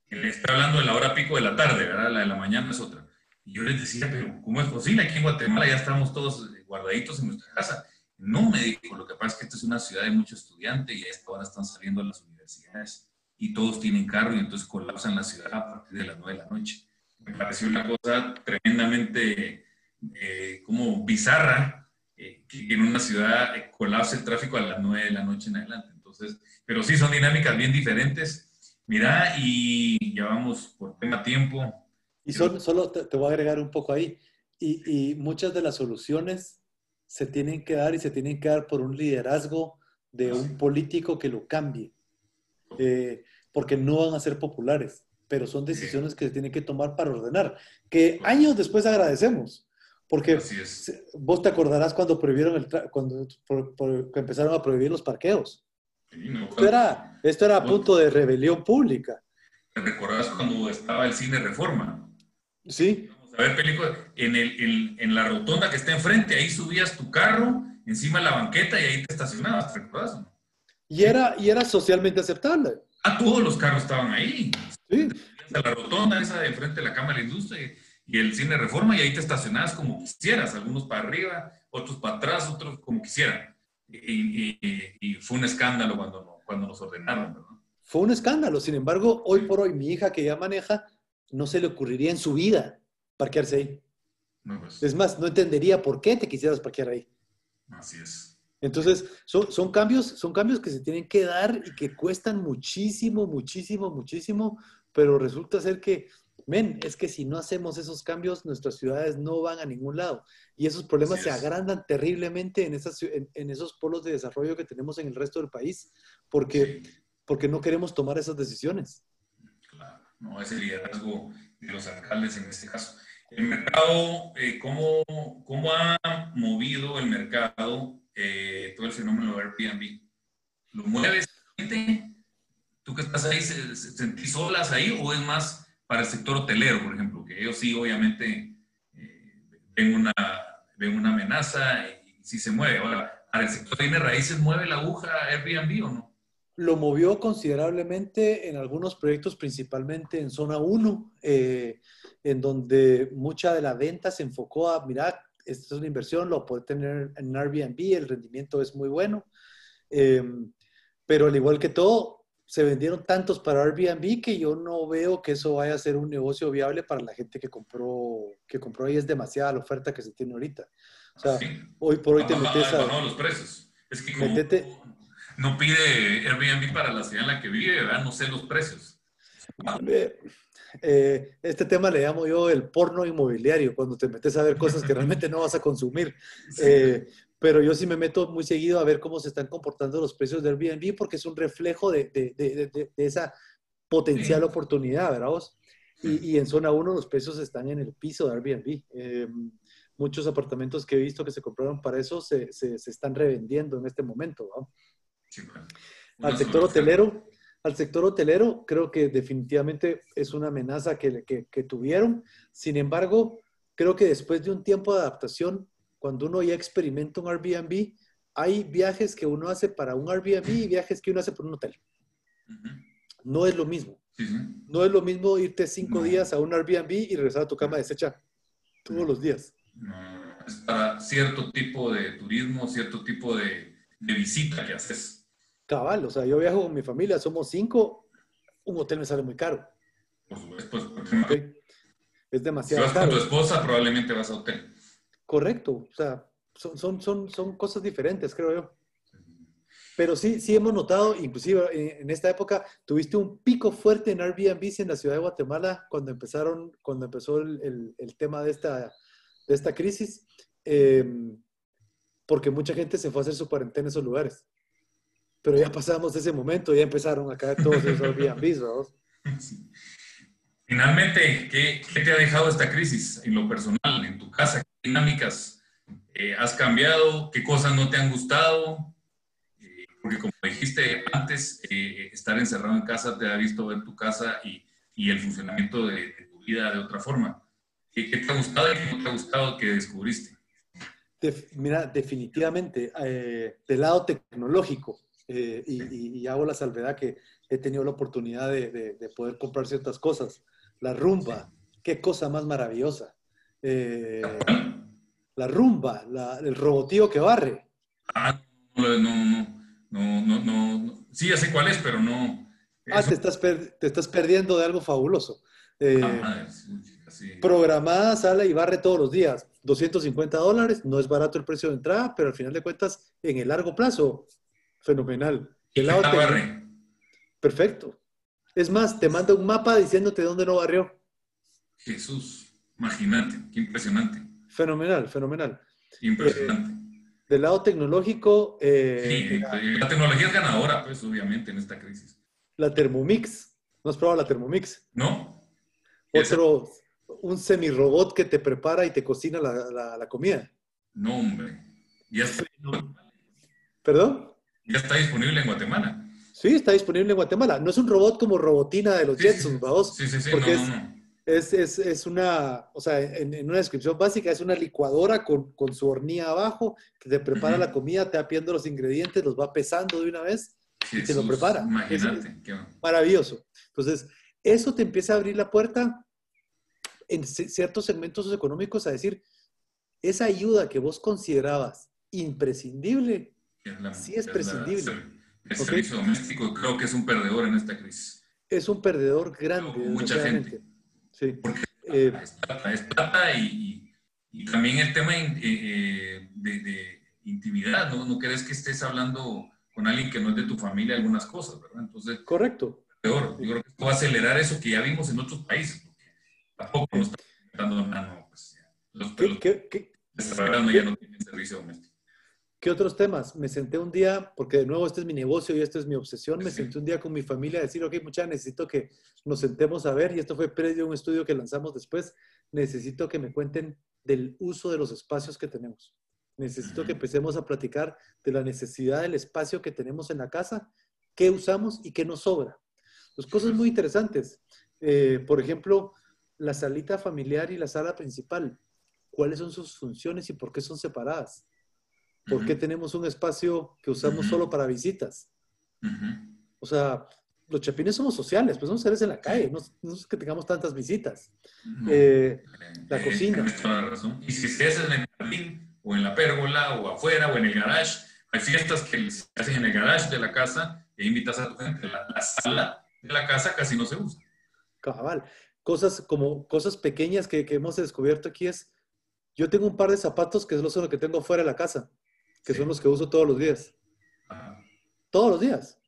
Le está hablando de la hora pico de la tarde, ¿verdad? La de la mañana es otra. Y yo les decía, pero ¿cómo es posible? Aquí en Guatemala ya estamos todos guardaditos en nuestra casa. No me dijo, lo que pasa es que esta es una ciudad de muchos estudiantes y a esta hora están saliendo las universidades y todos tienen carro y entonces colapsan la ciudad a partir de las 9 de la noche. Me pareció una cosa tremendamente eh, como bizarra eh, que en una ciudad eh, colapse el tráfico a las 9 de la noche en adelante. Entonces, pero sí son dinámicas bien diferentes. Mira, y ya vamos por tema tiempo. Y solo, solo te, te, voy a agregar un poco ahí. Y, y muchas de las soluciones se tienen que dar y se tienen que dar por un liderazgo de un político que lo cambie, eh, porque no van a ser populares, pero son decisiones que se tienen que tomar para ordenar, que años después agradecemos, porque vos te acordarás cuando prohibieron el cuando empezaron a prohibir los parqueos. esto, era, esto era a punto de rebelión pública. ¿Te recordás cuando estaba el cine Reforma? Sí a ver películas, en, el, en, la rotonda que está enfrente, ahí subías tu carro encima de la banqueta y ahí te estacionabas, ¿te? Y era, y era socialmente aceptable. Ah, todos los carros estaban ahí. Sí. La rotonda esa de enfrente de la Cámara de Industria y, el cine Reforma y ahí te estacionabas como quisieras, algunos para arriba, otros para atrás, otros como quisieran. Y, y fue un escándalo cuando, cuando nos ordenaron. Fue un escándalo, sin embargo, hoy por hoy mi hija que ya maneja, no se le ocurriría en su vida parquearse ahí. Pues. Es más, no entendería por qué te quisieras parquear ahí. Así es. Entonces, son, son, cambios, son cambios que se tienen que dar y que cuestan muchísimo, muchísimo, muchísimo, pero resulta ser que, men, es que si no hacemos esos cambios, nuestras ciudades no van a ningún lado. Y esos problemas se agrandan terriblemente en, esas, en, esos polos de desarrollo que tenemos en el resto del país, porque, porque no queremos tomar esas decisiones. No, ese liderazgo de los alcaldes en este caso. El mercado, eh, ¿cómo, ¿cómo, ha movido el mercado eh, todo el fenómeno de Airbnb? ¿Lo mueves? ¿Tú que estás ahí, sentís olas ahí o es más para el sector hotelero, por ejemplo? Que ellos sí, obviamente, eh, ven, una, ven una amenaza y sí se mueve. Ahora, ¿para el sector de raíces mueve la aguja Airbnb o no? Lo movió considerablemente en algunos proyectos, principalmente en zona 1, eh, en donde mucha de la venta se enfocó a, mira, esta es una inversión, lo puede tener en Airbnb, el rendimiento es muy bueno. Em, pero al igual que todo, se vendieron tantos para Airbnb que yo no veo que eso vaya a ser un negocio viable para la gente que compró, que compró y es demasiada la oferta que se tiene ahorita. O sea, hoy por hoy te metes a... No, los precios. Es que no pide Airbnb para la ciudad en la que vive, ¿verdad? No sé los precios. Eh, este tema le llamo yo el porno inmobiliario, cuando te metes a ver cosas que realmente no vas a consumir. Eh, pero yo sí me meto muy seguido a ver cómo se están comportando los precios de Airbnb porque es un reflejo de, de, de, de esa potencial oportunidad, ¿verdad vos? Y, y, en zona 1 los precios están en el piso de Airbnb. Eh, muchos apartamentos que he visto que se compraron para eso se, se, se están revendiendo en este momento. ¿no? Al sector hotelero, al sector hotelero, creo que definitivamente es una amenaza que, que, tuvieron. Sin embargo, creo que después de un tiempo de adaptación, cuando uno ya experimenta un Airbnb, hay viajes que uno hace para un Airbnb y viajes que uno hace por un hotel. No es lo mismo. No es lo mismo irte cinco días a un Airbnb y regresar a tu cama deshecha todos los días. es para cierto tipo de turismo, cierto tipo de, de visita que haces. Cabal, o sea, yo viajo con mi familia, somos cinco, un hotel me sale muy caro. Por supuesto, es demasiado si vas con tu esposa, probablemente vas a hotel. Correcto, o sea, son, son, son, son cosas diferentes, creo yo. Pero sí, sí hemos notado, inclusive en esta época, tuviste un pico fuerte en Airbnb en la ciudad de Guatemala cuando empezaron, cuando empezó el, el, tema de esta, de esta crisis, em, porque mucha gente se fue a hacer su cuarentena en esos lugares. Pero ya pasamos ese momento, ya empezaron a caer todos esos Airbnb, ¿no? Finalmente, ¿qué, ¿qué, te ha dejado esta crisis en lo personal, en tu casa? ¿Qué dinámicas eh, has cambiado? ¿Qué cosas no te han gustado? Eh, porque como dijiste antes, eh, estar encerrado en casa te ha visto ver tu casa y, y el funcionamiento de, tu vida de otra forma. ¿Qué, ¿Qué, te ha gustado y qué no te ha gustado que descubriste? mira, definitivamente, del lado tecnológico, eh, y, hago la salvedad que he tenido la oportunidad de, poder comprar ciertas cosas. La rumba, qué cosa más maravillosa. Eh, la rumba, el robotío que barre. Ah, no, no, no, no, no, sí, ya sé cuál es, pero no. Ah, te estás, te estás perdiendo de algo fabuloso. Eh, programada, sale y barre todos los días. 250 dólares, no es barato el precio de entrada, pero al final de cuentas, en el largo plazo, Fenomenal. El lado Perfecto. Es más, te manda un mapa diciéndote dónde no barrió. Jesús, imagínate, qué impresionante. Fenomenal, fenomenal. Impresionante. Eh, del lado tecnológico. Eh, sí, la, tecnología es ganadora, pues, obviamente, en esta crisis. La Thermomix. ¿No has probado la Thermomix? No. Otro, un semirobot que te prepara y te cocina la, comida. No, hombre. Ya ¿Perdón? Ya está disponible en Guatemala. Sí, está disponible en Guatemala. No es un robot como Robotina de los Jetsons, vamos. Sí, sí, sí. Porque no, no, es, es, es, una, o sea, en, una descripción básica, es una licuadora con, con su hornilla abajo que te prepara la comida, te va pidiendo los ingredientes, los va pesando de una vez y te lo prepara. Imagínate. maravilloso. Entonces, eso te empieza a abrir la puerta en ciertos segmentos económicos a decir, esa ayuda que vos considerabas imprescindible, sí es prescindible. el servicio doméstico creo que es un perdedor en esta crisis. Es un perdedor grande. mucha gente. Sí. Porque eh, es plata, es plata y, y, también el tema eh, eh, de, de, intimidad, ¿no? No crees que estés hablando con alguien que no es de tu familia algunas cosas, ¿verdad? Entonces, correcto. Peor. Yo creo que esto va a acelerar eso que ya vimos en otros países. Tampoco nos está dando mano, pues, los, ¿Qué, qué, qué, ya no tienen servicio doméstico. ¿Qué otros temas? Me senté un día, porque de nuevo este es mi negocio y esta es mi obsesión, me senté un día con mi familia a decir, ok, mucha, necesito que nos sentemos a ver, y esto fue previo a un estudio que lanzamos después, necesito que me cuenten del uso de los espacios que tenemos. Necesito que empecemos a platicar de la necesidad del espacio que tenemos en la casa, qué usamos y qué nos sobra. Dos cosas muy interesantes. Eh, por ejemplo, la salita familiar y la sala principal. ¿Cuáles son sus funciones y por qué son separadas? ¿Por qué tenemos un espacio que usamos solo para visitas? O sea, los chapines somos sociales, pues somos seres en la calle, no, es que tengamos tantas visitas. Eh, la cocina. Y si estés en el jardín, o en la pérgola, o afuera, o en el garage, hay fiestas que se hacen en el garage de la casa e invitas a tu gente. La, sala de la casa casi no se usa. Cabal. Cosas como cosas pequeñas que, que hemos descubierto aquí es, yo tengo un par de zapatos que es lo que tengo fuera de la casa que son los que uso todos los días. Todos los días.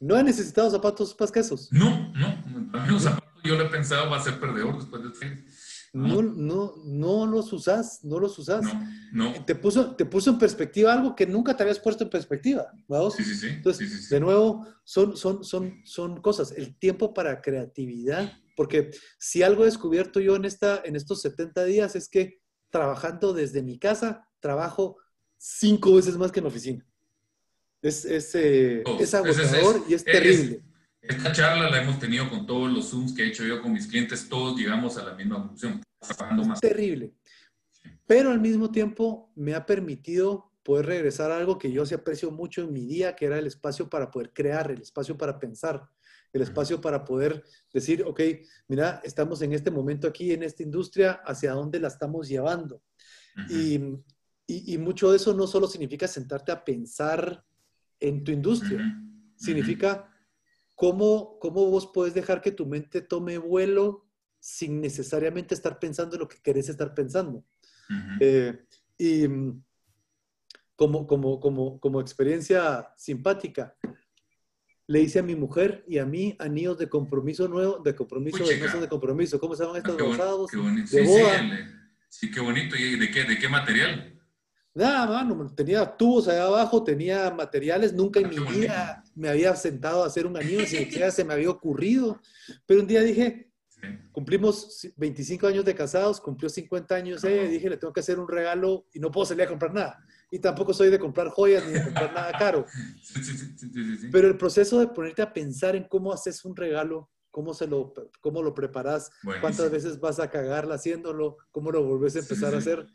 No he necesitado zapatos más que esos. No, no. A los zapatos yo le he pensado va a ser perdedor después de este. No, no, no los usas, no los usas. No, Te puso, te puso en perspectiva algo que nunca te habías puesto en perspectiva. ¿vamos? Sí, sí, sí. Entonces, de nuevo, son, son, son, son cosas. El tiempo para creatividad, porque si algo he descubierto yo en, esta, en estos 70 días es que trabajando desde mi casa, trabajo cinco veces más que en la oficina. Es, es, eh, agotador y es, terrible. Esta charla la hemos tenido con todos los Zooms que he hecho yo con mis clientes, todos llegamos a la misma conclusión. Es terrible. Pero al mismo tiempo me ha permitido poder regresar a algo que yo se aprecio mucho en mi día, que era el espacio para poder crear, el espacio para pensar, el espacio para poder decir, ok, mira, estamos en este momento aquí, en esta industria, hacia dónde la estamos llevando. Y, y, mucho de eso no solo significa sentarte a pensar en tu industria, significa cómo, cómo vos puedes dejar que tu mente tome vuelo sin necesariamente estar pensando en lo que querés estar pensando. Eh, y mm, como, como, como, como experiencia simpática, le hice a mi mujer y a mí anillos de compromiso nuevo, de compromiso, de meses de compromiso. ¿Cómo se llaman estos rosados? de sí, boda. Sí, qué bonito. ¿Y de qué, de qué material? Nada, mano, tenía tubos allá abajo, tenía materiales, nunca en ah, mi vida me había sentado a hacer un anillo, ni siquiera se me había ocurrido. Pero un día dije, cumplimos 25 años de casados, cumplió 50 años ella, y dije, le tengo que hacer un regalo y no puedo salir a comprar nada. Y tampoco soy de comprar joyas ni de comprar nada caro. Pero el proceso de ponerte a pensar en cómo haces un regalo, cómo, se lo, cómo lo preparas, cuántas veces vas a cagarla haciéndolo, cómo lo volvés a empezar a hacer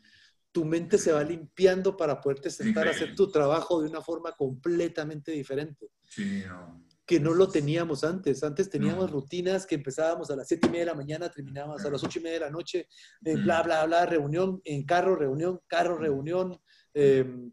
tu mente se va limpiando para poderte sentar a hacer tu trabajo de una forma completamente diferente. Sí, no. Que no lo teníamos antes. Antes teníamos rutinas que empezábamos a las 7 y media de la mañana, terminábamos a las 8 y media de la noche, eh, bla, bla, bla, reunión en carro, reunión, carro, reunión. Em,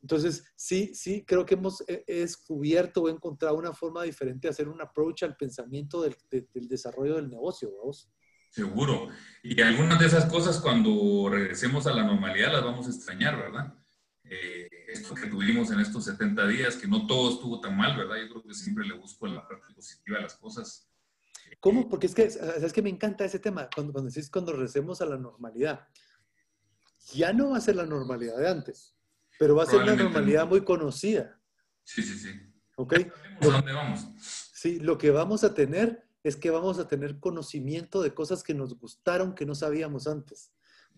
entonces, sí, sí, creo que hemos descubierto o encontrado una forma diferente de hacer un approach al pensamiento del, del desarrollo del negocio, vamos. Seguro. Y algunas de esas cosas cuando regresemos a la normalidad las vamos a extrañar, ¿verdad? Eh, esto que tuvimos en estos 70 días, que no todo estuvo tan mal, ¿verdad? Yo creo que siempre le busco la parte positiva a las cosas. ¿Cómo? Porque es que, es que me encanta ese tema, cuando, cuando decís cuando regresemos a la normalidad. Ya no va a ser la normalidad de antes, pero va a ser una normalidad muy conocida. Sí, sí, sí. ¿Ok? ¿A dónde vamos? Sí, lo que vamos a tener es que vamos a tener conocimiento de cosas que nos gustaron que no sabíamos antes.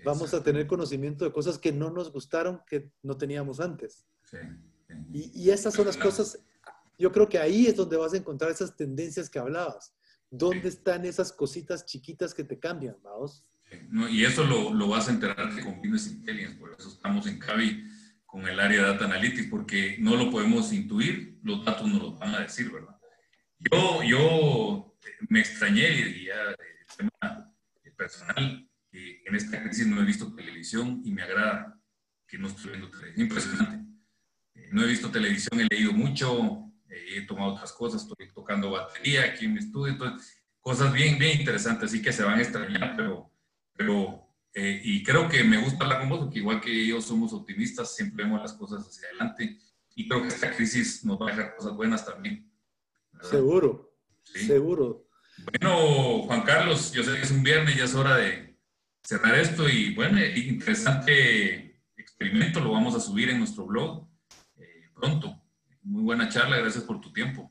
Vamos a tener conocimiento de cosas que no nos gustaron que no teníamos antes. Y, y estas son las cosas, yo creo que ahí es donde vas a encontrar esas tendencias que hablabas. ¿Dónde están esas cositas chiquitas que te cambian, vamos? y eso lo, lo, vas a enterar con Business Intelligence, por eso estamos en Cavi con el área de Data Analytics, porque no lo podemos intuir, los datos nos lo van a decir, ¿verdad? Yo, yo me extrañé y el tema personal, que en esta crisis no he visto televisión y me agrada que no estoy viendo televisión. Impresionante. Eh, no he visto televisión, he leído mucho, eh, he tomado otras cosas, estoy tocando batería aquí en mi estudio, entonces, cosas bien, bien interesantes, así que se van a extrañar, pero, pero eh, y creo que me gusta hablar con vos, porque igual que ellos somos optimistas, siempre vemos las cosas hacia adelante, y creo que esta crisis nos va a dejar cosas buenas también. Seguro, seguro. Bueno, Juan Carlos, yo sé que es un viernes, ya es hora de cerrar esto y bueno, interesante experimento, lo vamos a subir en nuestro blog eh, pronto. Muy buena charla, gracias por tu tiempo.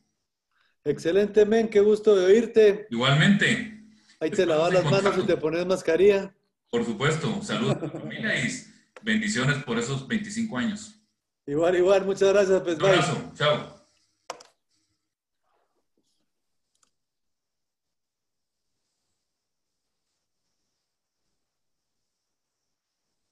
Excelente, men, qué gusto de oírte. Igualmente. Ahí te lavas las manos y te pones mascarilla. Por supuesto, salud a tu familia y bendiciones por esos 25 años. Igual, igual, muchas gracias. Pues, Un abrazo, chao.